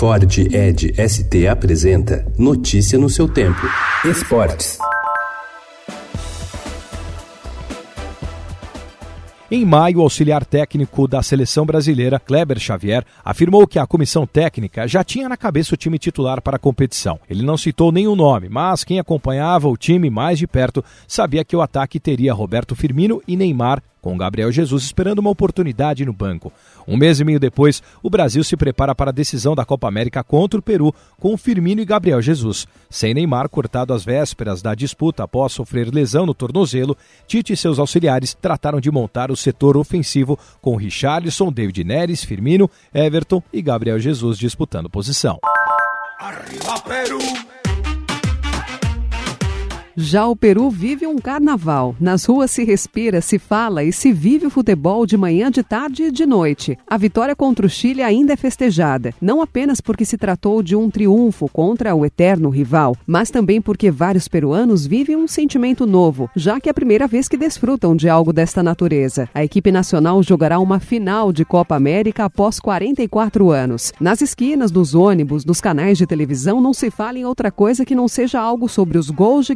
Ford Ed ST apresenta Notícia no seu tempo. Esportes. Em maio, o auxiliar técnico da seleção brasileira, Kleber Xavier, afirmou que a comissão técnica já tinha na cabeça o time titular para a competição. Ele não citou nenhum nome, mas quem acompanhava o time mais de perto sabia que o ataque teria Roberto Firmino e Neymar com Gabriel Jesus esperando uma oportunidade no banco. Um mês e meio depois, o Brasil se prepara para a decisão da Copa América contra o Peru, com Firmino e Gabriel Jesus. Sem Neymar cortado às vésperas da disputa após sofrer lesão no tornozelo, Tite e seus auxiliares trataram de montar o setor ofensivo com Richarlison, David Neres, Firmino, Everton e Gabriel Jesus disputando posição. Arriba, Peru! Já o Peru vive um carnaval. Nas ruas se respira, se fala e se vive o futebol de manhã, de tarde e de noite. A vitória contra o Chile ainda é festejada, não apenas porque se tratou de um triunfo contra o eterno rival, mas também porque vários peruanos vivem um sentimento novo, já que é a primeira vez que desfrutam de algo desta natureza. A equipe nacional jogará uma final de Copa América após 44 anos. Nas esquinas, nos ônibus, nos canais de televisão, não se fala em outra coisa que não seja algo sobre os gols de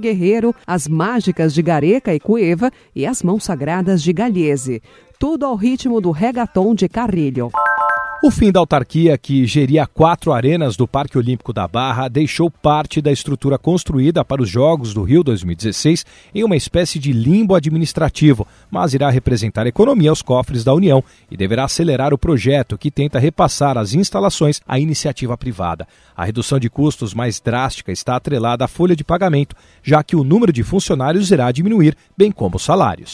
As mágicas de Gareca e Cueva e as mãos sagradas de Galhese. Tudo ao ritmo do regaton de Carrilho. O fim da autarquia, que geria quatro arenas do Parque Olímpico da Barra, deixou parte da estrutura construída para os Jogos do Rio 2016 em uma espécie de limbo administrativo, mas irá representar economia aos cofres da União e deverá acelerar o projeto que tenta repassar as instalações à iniciativa privada. A redução de custos mais drástica está atrelada à folha de pagamento, já que o número de funcionários irá diminuir, bem como os salários.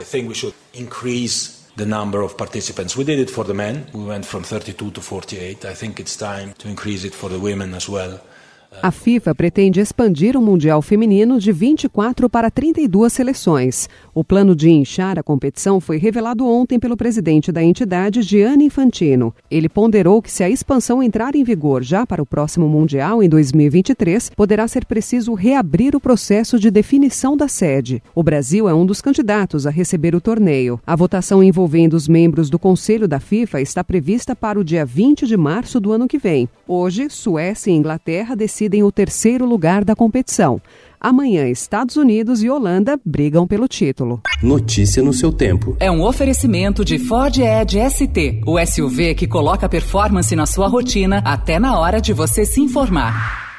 I think we should increase the number of participants. We did it for the men. We went from 32 to 48. I think it's time to increase it for the women as well. A FIFA pretende expandir o Mundial Feminino de 24 para 32 seleções. O plano de inchar a competição foi revelado ontem pelo presidente da entidade, Gianni Infantino. Ele ponderou que se a expansão entrar em vigor já para o próximo Mundial, em 2023, poderá ser preciso reabrir o processo de definição da sede. O Brasil é um dos candidatos a receber o torneio. A votação envolvendo os membros do Conselho da FIFA está prevista para o dia 20 de março do ano que vem. Hoje, Suécia e Inglaterra decidem decidem o terceiro lugar da competição. Amanhã, Estados Unidos e Holanda brigam pelo título. Notícia no seu tempo. É um oferecimento de Ford Edge ST, o SUV que coloca performance na sua rotina até na hora de você se informar.